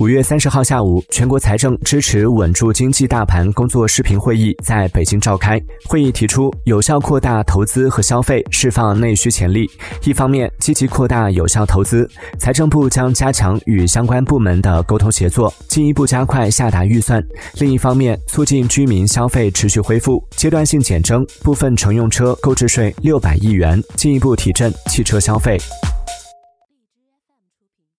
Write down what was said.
五月三十号下午全国财政支持稳住经济大盘工作视频会议在北京召开。会议提出有效扩大投资和消费释放内需潜力。一方面积极扩大有效投资财政部将加强与相关部门的沟通协作进一步加快下达预算。另一方面促进居民消费持续恢复阶段性减征部分乘用车购置税六百亿元进一步提振汽车消费。